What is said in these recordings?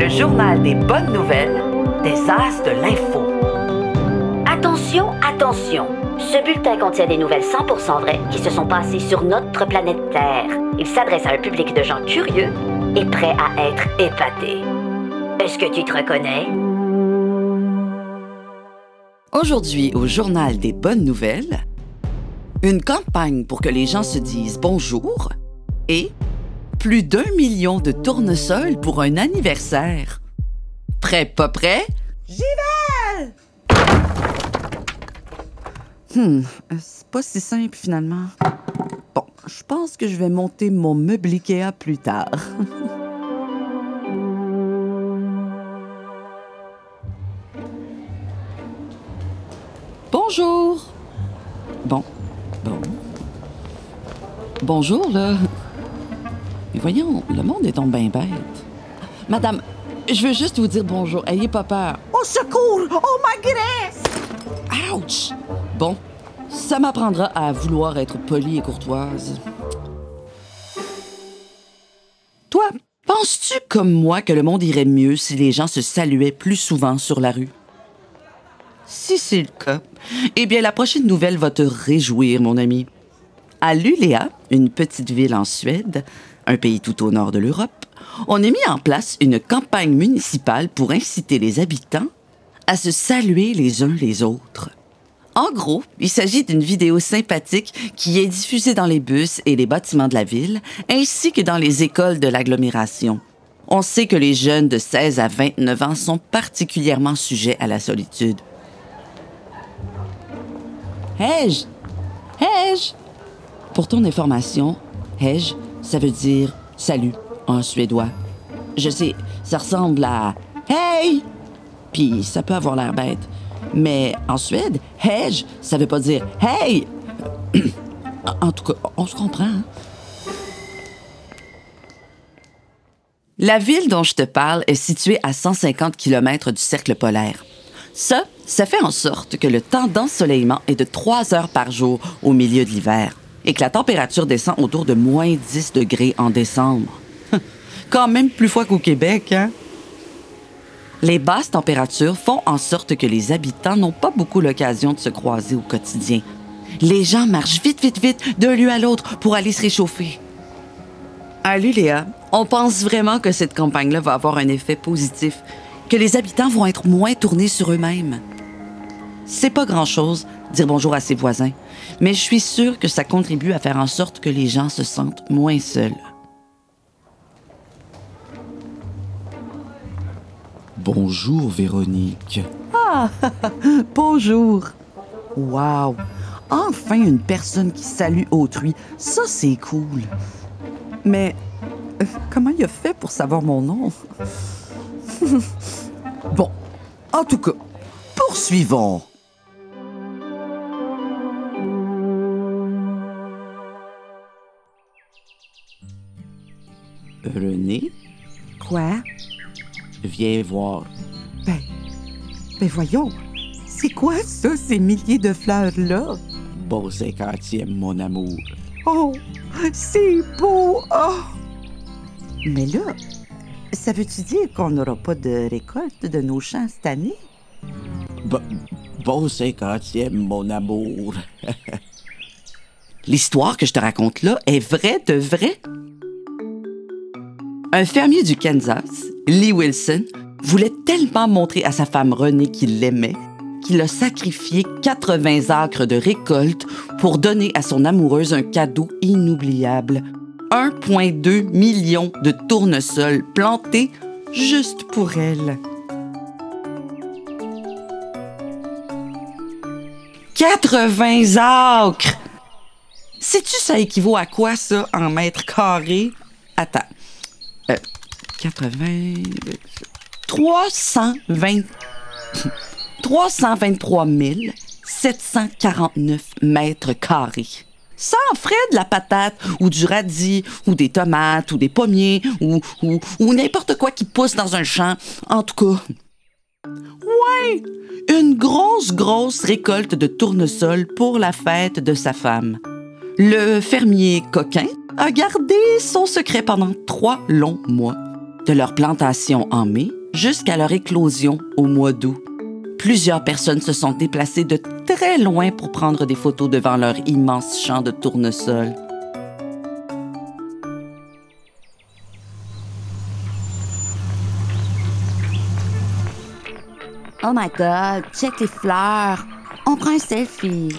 le journal des bonnes nouvelles des As de l'info. Attention, attention. Ce bulletin contient des nouvelles 100% vraies qui se sont passées sur notre planète Terre. Il s'adresse à un public de gens curieux et prêts à être épatés. Est-ce que tu te reconnais? Aujourd'hui, au journal des bonnes nouvelles, une campagne pour que les gens se disent bonjour et plus d'un million de tournesols pour un anniversaire. Prêt, pas prêt? J'y vais! Hmm, c'est pas si simple finalement. Bon, je pense que je vais monter mon meuble Ikea plus tard. Bonjour. Bon, bon. Bonjour, là. Mais voyons, le monde est donc bien bête. Madame, je veux juste vous dire bonjour. Ayez pas peur. Au secours! Oh, ma graisse! Ouch! Bon, ça m'apprendra à vouloir être polie et courtoise. Toi, penses-tu comme moi que le monde irait mieux si les gens se saluaient plus souvent sur la rue? Si c'est le cas, eh bien la prochaine nouvelle va te réjouir, mon ami. À Luleå, une petite ville en Suède, un pays tout au nord de l'Europe, on a mis en place une campagne municipale pour inciter les habitants à se saluer les uns les autres. En gros, il s'agit d'une vidéo sympathique qui est diffusée dans les bus et les bâtiments de la ville, ainsi que dans les écoles de l'agglomération. On sait que les jeunes de 16 à 29 ans sont particulièrement sujets à la solitude. Hej! Hej! Pour ton information, Hej, ça veut dire salut en suédois. Je sais, ça ressemble à Hey! Puis ça peut avoir l'air bête. Mais en Suède, Hej, ça veut pas dire Hey! en tout cas, on se comprend. hein? La ville dont je te parle est située à 150 km du cercle polaire. Ça, ça fait en sorte que le temps d'ensoleillement est de 3 heures par jour au milieu de l'hiver et que la température descend autour de moins 10 degrés en décembre. Quand même plus froid qu'au Québec, hein? Les basses températures font en sorte que les habitants n'ont pas beaucoup l'occasion de se croiser au quotidien. Les gens marchent vite, vite, vite d'un lieu à l'autre pour aller se réchauffer. À Luléa, on pense vraiment que cette campagne-là va avoir un effet positif, que les habitants vont être moins tournés sur eux-mêmes. C'est pas grand-chose dire bonjour à ses voisins, mais je suis sûre que ça contribue à faire en sorte que les gens se sentent moins seuls. Bonjour Véronique. Bonjour. Wow. Enfin une personne qui salue autrui. Ça, c'est cool. Mais euh, comment il a fait pour savoir mon nom? bon, en tout cas, poursuivons. René, Quoi? viens voir. Ben, ben voyons. C'est quoi ça, ces milliers de fleurs-là? Beau cinquantième, mon amour. Oh, c'est beau! Oh! Mais là, ça veut-tu dire qu'on n'aura pas de récolte de nos champs cette année? Bo- beau cinquantième, mon amour. L'histoire que je te raconte là est vraie de vrai. Un fermier du Kansas, Lee Wilson, voulait tellement montrer à sa femme Renée qu'il l'aimait qu'il a sacrifié 80 acres de récolte pour donner à son amoureuse un cadeau inoubliable. 1,2 million de tournesols plantés juste pour elle. 80 acres! Sais-tu ça équivaut à quoi, ça, en mètres carrés? Attends. Euh, 80... 320... 323 749 mètres carrés. Sans frais de la patate, ou du radis, ou des tomates, ou des pommiers, ou, ou, ou n'importe quoi qui pousse dans un champ. En tout cas... Ouais! Une grosse, grosse récolte de tournesol pour la fête de sa femme. Le fermier coquin a gardé son secret pendant trois longs mois. De leur plantation en mai jusqu'à leur éclosion au mois d'août. Plusieurs personnes se sont déplacées de très loin pour prendre des photos devant leur immense champ de tournesol. Oh my God, check les fleurs. On prend un selfie.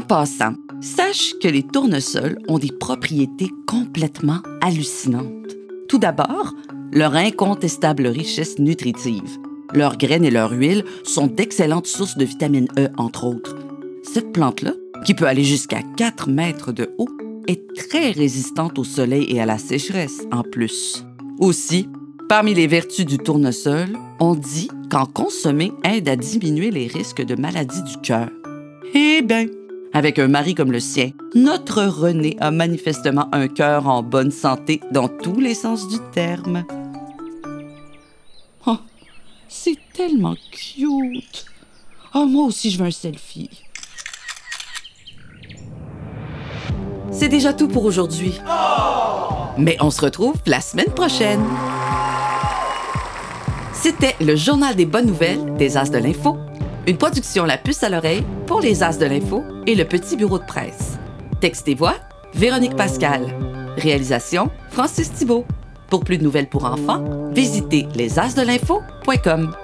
En passant, sache que les tournesols ont des propriétés complètement hallucinantes. Tout d'abord, leur incontestable richesse nutritive. Leurs graines et leur huile sont d'excellentes sources de vitamine E, entre autres. Cette plante-là, qui peut aller jusqu'à 4 mètres de haut, est très résistante au soleil et à la sécheresse en plus. Aussi, parmi les vertus du tournesol, on dit qu'en consommer aide à diminuer les risques de maladies du cœur. Eh bien, avec un mari comme le sien, notre René a manifestement un cœur en bonne santé dans tous les sens du terme. Oh, c'est tellement cute. Oh, moi aussi, je veux un selfie. C'est déjà tout pour aujourd'hui. Mais on se retrouve la semaine prochaine. C'était le journal des bonnes nouvelles des As de l'Info, une production La Puce à l'oreille pour les As de l'Info et le Petit Bureau de presse. Texte et voix, Véronique Pascal. Réalisation, Francis Thibault. Pour plus de nouvelles pour enfants, visitez lesasdelinfo.com.